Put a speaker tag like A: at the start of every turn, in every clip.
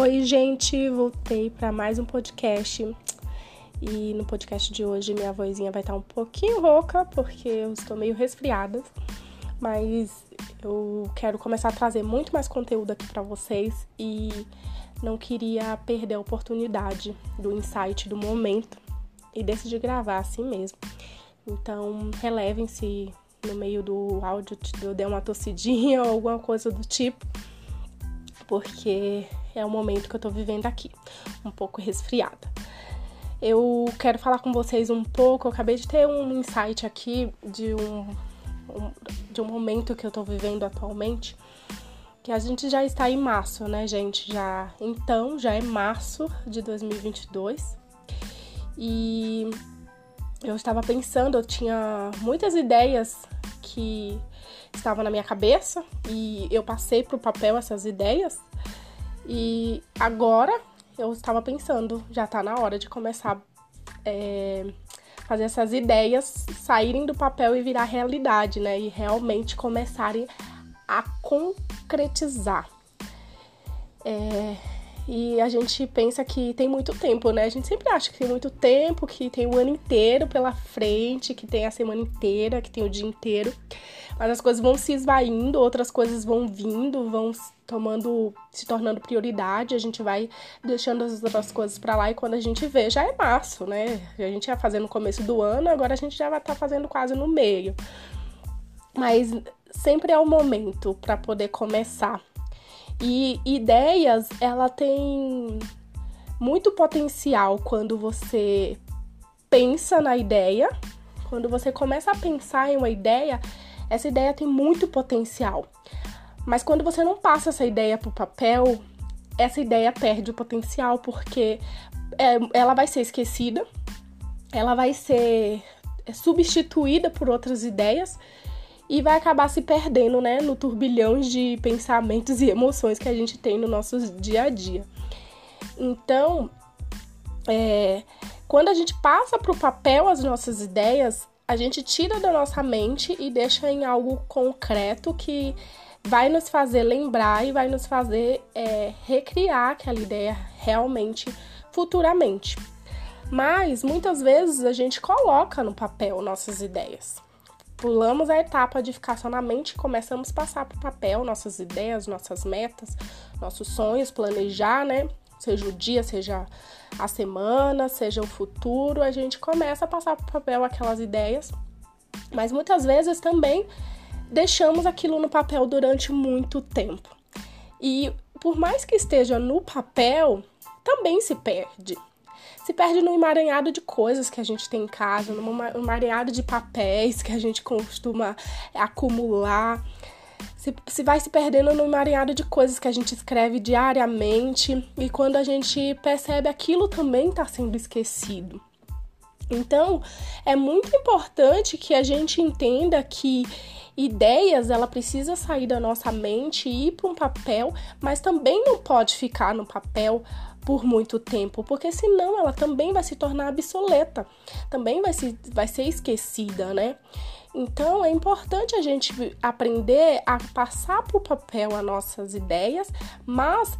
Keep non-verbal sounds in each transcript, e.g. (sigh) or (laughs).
A: Oi, gente, voltei para mais um podcast. E no podcast de hoje minha vozinha vai estar um pouquinho rouca porque eu estou meio resfriada, mas eu quero começar a trazer muito mais conteúdo aqui para vocês e não queria perder a oportunidade do insight do momento e decidi gravar assim mesmo. Então, relevem se no meio do áudio eu der uma tossidinha (laughs) ou alguma coisa do tipo, porque é o momento que eu tô vivendo aqui, um pouco resfriada. Eu quero falar com vocês um pouco, eu acabei de ter um insight aqui de um, um de um momento que eu tô vivendo atualmente, que a gente já está em março, né, gente? Já então já é março de 2022. E eu estava pensando, eu tinha muitas ideias que estavam na minha cabeça e eu passei para o papel essas ideias. E agora eu estava pensando, já está na hora de começar é, fazer essas ideias saírem do papel e virar realidade, né? E realmente começarem a concretizar. É, e a gente pensa que tem muito tempo, né? A gente sempre acha que tem muito tempo, que tem o ano inteiro pela frente, que tem a semana inteira, que tem o dia inteiro. Mas as coisas vão se esvaindo, outras coisas vão vindo, vão tomando, se tornando prioridade, a gente vai deixando as outras coisas para lá e quando a gente vê, já é março, né? A gente ia fazer no começo do ano, agora a gente já vai estar tá fazendo quase no meio. Mas sempre é o momento para poder começar e ideias, ela tem muito potencial quando você pensa na ideia. Quando você começa a pensar em uma ideia, essa ideia tem muito potencial. Mas quando você não passa essa ideia para o papel, essa ideia perde o potencial porque é, ela vai ser esquecida, ela vai ser substituída por outras ideias e vai acabar se perdendo, né, no turbilhão de pensamentos (laughs) e emoções que a gente tem no nosso dia a dia. Então, é, quando a gente passa para o papel as nossas ideias, a gente tira da nossa mente e deixa em algo concreto que vai nos fazer lembrar e vai nos fazer é, recriar aquela ideia realmente futuramente. Mas muitas vezes a gente coloca no papel nossas ideias pulamos a etapa de ficar só na mente e começamos a passar para o papel nossas ideias, nossas metas, nossos sonhos, planejar, né? Seja o dia, seja a semana, seja o futuro, a gente começa a passar para o papel aquelas ideias, mas muitas vezes também deixamos aquilo no papel durante muito tempo. E por mais que esteja no papel, também se perde se perde no emaranhado de coisas que a gente tem em casa, no emaranhado de papéis que a gente costuma acumular. Se, se vai se perdendo no emaranhado de coisas que a gente escreve diariamente e quando a gente percebe aquilo também está sendo esquecido. Então, é muito importante que a gente entenda que ideias ela precisa sair da nossa mente e ir para um papel, mas também não pode ficar no papel por muito tempo, porque senão ela também vai se tornar obsoleta, também vai, se, vai ser esquecida, né? Então é importante a gente aprender a passar para o papel as nossas ideias, mas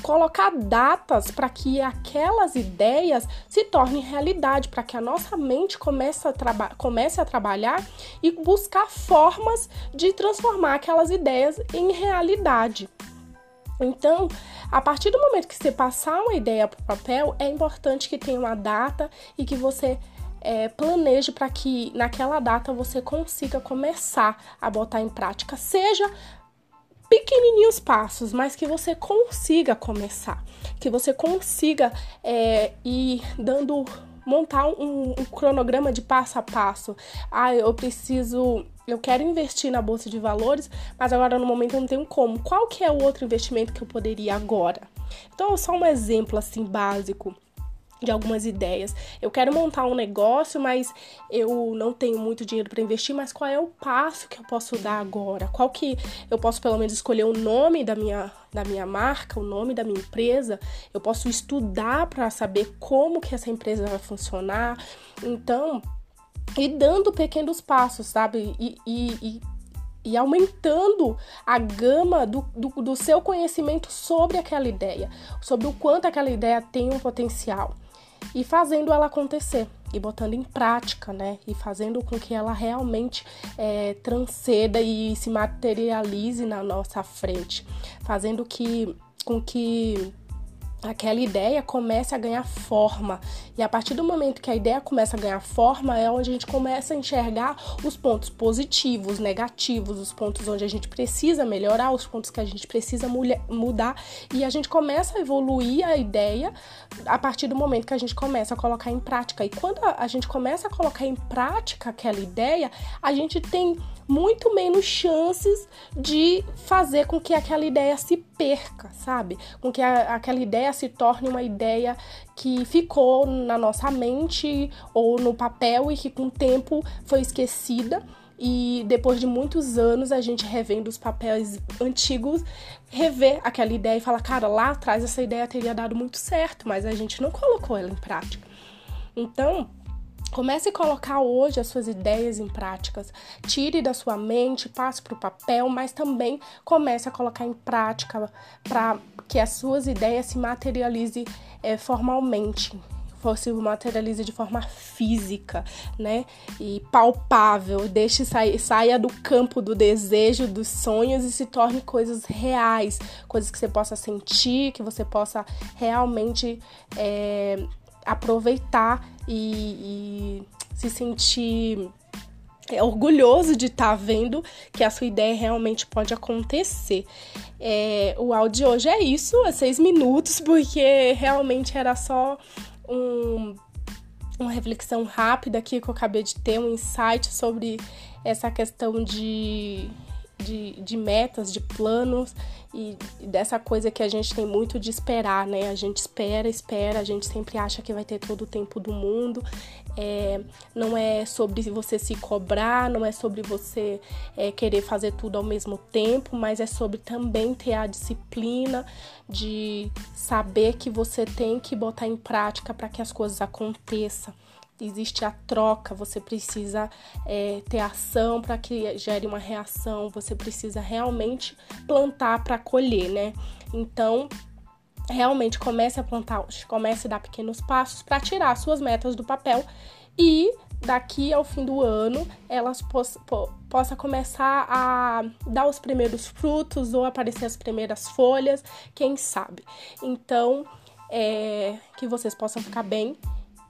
A: colocar datas para que aquelas ideias se tornem realidade, para que a nossa mente comece a, comece a trabalhar e buscar formas de transformar aquelas ideias em realidade. Então, a partir do momento que você passar uma ideia para o papel, é importante que tenha uma data e que você é, planeje para que naquela data você consiga começar a botar em prática, seja pequenininhos passos, mas que você consiga começar, que você consiga é, ir dando montar um, um, cronograma de passo a passo. Ah, eu preciso, eu quero investir na bolsa de valores, mas agora no momento eu não tenho como. Qual que é o outro investimento que eu poderia agora? Então, só um exemplo assim básico de algumas ideias. Eu quero montar um negócio, mas eu não tenho muito dinheiro para investir, mas qual é o passo que eu posso dar agora? Qual que eu posso pelo menos escolher o nome da minha da minha marca, o nome da minha empresa? Eu posso estudar para saber como que essa empresa vai funcionar. Então, e dando pequenos passos, sabe? E, e, e e aumentando a gama do, do, do, seu conhecimento sobre aquela ideia, sobre o quanto aquela ideia tem um potencial e fazendo ela acontecer e botando em prática, né? E fazendo com que ela realmente é, transceda e se materialize na nossa frente, fazendo que com que aquela ideia comece a ganhar forma. E a partir do momento que a ideia começa a ganhar forma, é onde a gente começa a enxergar os pontos positivos, negativos, os pontos onde a gente precisa melhorar, os pontos que a gente precisa mudar. E a gente começa a evoluir a ideia a partir do momento que a gente começa a colocar em prática. E quando a gente começa a colocar em prática aquela ideia, a gente tem muito menos chances de fazer com que aquela ideia se perca, sabe? Com que a, aquela ideia se torne uma ideia que ficou na nossa mente ou no papel e que com o tempo foi esquecida. E depois de muitos anos, a gente revendo os papéis antigos, rever aquela ideia e falar: cara, lá atrás essa ideia teria dado muito certo, mas a gente não colocou ela em prática. Então, Comece a colocar hoje as suas ideias em práticas. Tire da sua mente, passe para o papel, mas também comece a colocar em prática para que as suas ideias se materializem é, formalmente, se materialize de forma física, né? E palpável. Deixe sair, saia do campo do desejo, dos sonhos e se torne coisas reais, coisas que você possa sentir, que você possa realmente é, aproveitar e, e se sentir é, orgulhoso de estar tá vendo que a sua ideia realmente pode acontecer. É, o áudio de hoje é isso, é seis minutos, (laughs) porque realmente era só um, uma reflexão rápida aqui que eu acabei de ter, um insight sobre essa questão de de, de metas, de planos e, dessa coisa que a gente tem muito de esperar, né? A gente espera, espera, a gente sempre acha que vai ter todo o tempo do mundo. É, não é sobre você se cobrar, não é sobre você é, querer fazer tudo ao mesmo tempo, mas é sobre também ter a disciplina de saber que você tem que botar em prática para que as coisas aconteçam existe a troca, você precisa é, ter ação para que gere uma reação, você precisa realmente plantar para colher, né? Então, realmente comece a plantar, comece a dar pequenos passos para tirar suas metas do papel e daqui ao fim do ano elas possa, começar a dar os primeiros frutos ou aparecer as primeiras folhas, quem sabe. Então, é, que vocês possam ficar bem